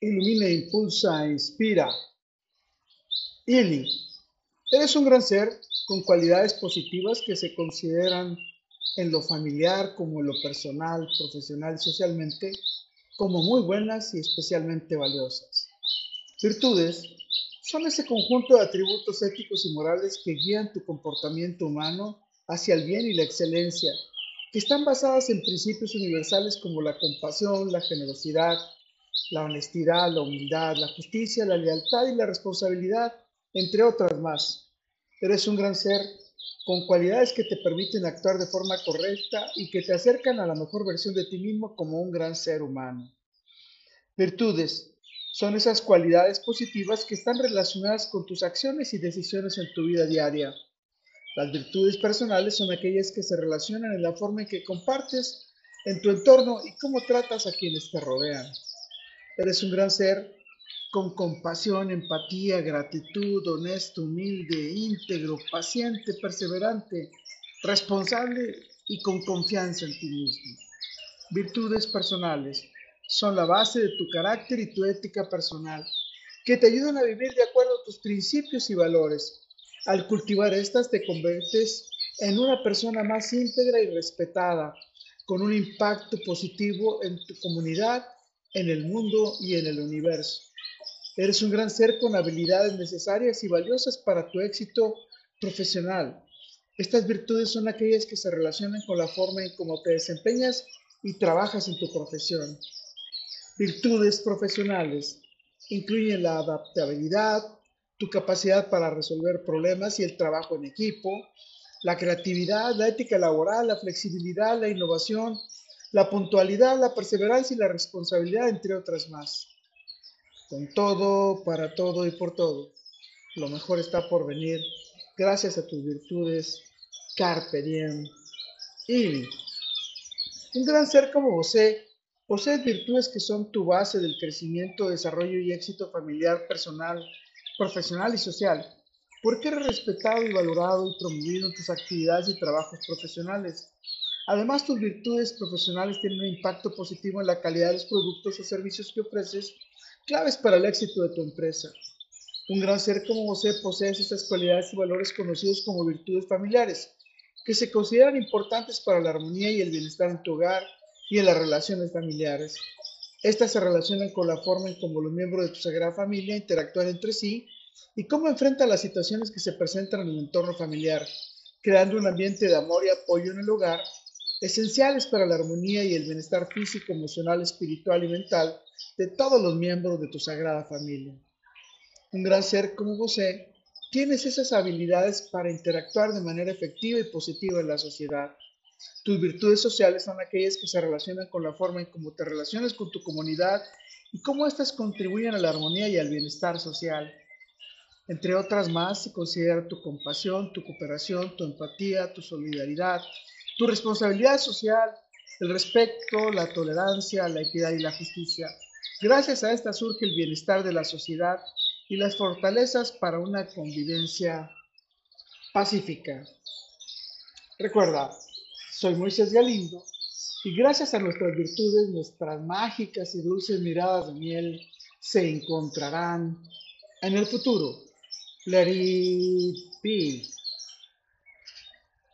ilumina, impulsa, inspira. Ili, eres un gran ser con cualidades positivas que se consideran en lo familiar como en lo personal, profesional socialmente como muy buenas y especialmente valiosas. Virtudes son ese conjunto de atributos éticos y morales que guían tu comportamiento humano hacia el bien y la excelencia, que están basadas en principios universales como la compasión, la generosidad, la honestidad, la humildad, la justicia, la lealtad y la responsabilidad, entre otras más. Eres un gran ser con cualidades que te permiten actuar de forma correcta y que te acercan a la mejor versión de ti mismo como un gran ser humano. Virtudes son esas cualidades positivas que están relacionadas con tus acciones y decisiones en tu vida diaria. Las virtudes personales son aquellas que se relacionan en la forma en que compartes en tu entorno y cómo tratas a quienes te rodean. Eres un gran ser con compasión, empatía, gratitud, honesto, humilde, íntegro, paciente, perseverante, responsable y con confianza en ti mismo. Virtudes personales son la base de tu carácter y tu ética personal, que te ayudan a vivir de acuerdo a tus principios y valores. Al cultivar estas te conviertes en una persona más íntegra y respetada, con un impacto positivo en tu comunidad, en el mundo y en el universo. Eres un gran ser con habilidades necesarias y valiosas para tu éxito profesional. Estas virtudes son aquellas que se relacionan con la forma en cómo te desempeñas y trabajas en tu profesión. Virtudes profesionales incluyen la adaptabilidad, tu capacidad para resolver problemas y el trabajo en equipo, la creatividad, la ética laboral, la flexibilidad, la innovación, la puntualidad, la perseverancia y la responsabilidad, entre otras más con todo, para todo y por todo. Lo mejor está por venir gracias a tus virtudes. Carpe diem. Y un gran ser como José posee virtudes que son tu base del crecimiento, desarrollo y éxito familiar, personal, profesional y social. Porque eres respetado y valorado y promovido en tus actividades y trabajos profesionales. Además, tus virtudes profesionales tienen un impacto positivo en la calidad de los productos o servicios que ofreces Claves para el éxito de tu empresa. Un gran ser como José posee estas cualidades y valores conocidos como virtudes familiares, que se consideran importantes para la armonía y el bienestar en tu hogar y en las relaciones familiares. Estas se relacionan con la forma en cómo los miembros de tu sagrada familia interactúan entre sí y cómo enfrentan las situaciones que se presentan en el entorno familiar, creando un ambiente de amor y apoyo en el hogar, esenciales para la armonía y el bienestar físico, emocional, espiritual y mental de todos los miembros de tu sagrada familia. Un gran ser como José, tienes esas habilidades para interactuar de manera efectiva y positiva en la sociedad. Tus virtudes sociales son aquellas que se relacionan con la forma en cómo te relacionas con tu comunidad y cómo éstas contribuyen a la armonía y al bienestar social. Entre otras más, se considera tu compasión, tu cooperación, tu empatía, tu solidaridad, tu responsabilidad social, el respeto, la tolerancia, la equidad y la justicia. Gracias a esta surge el bienestar de la sociedad y las fortalezas para una convivencia pacífica. Recuerda, soy Moisés Galindo y gracias a nuestras virtudes, nuestras mágicas y dulces miradas de miel se encontrarán en el futuro. Let it.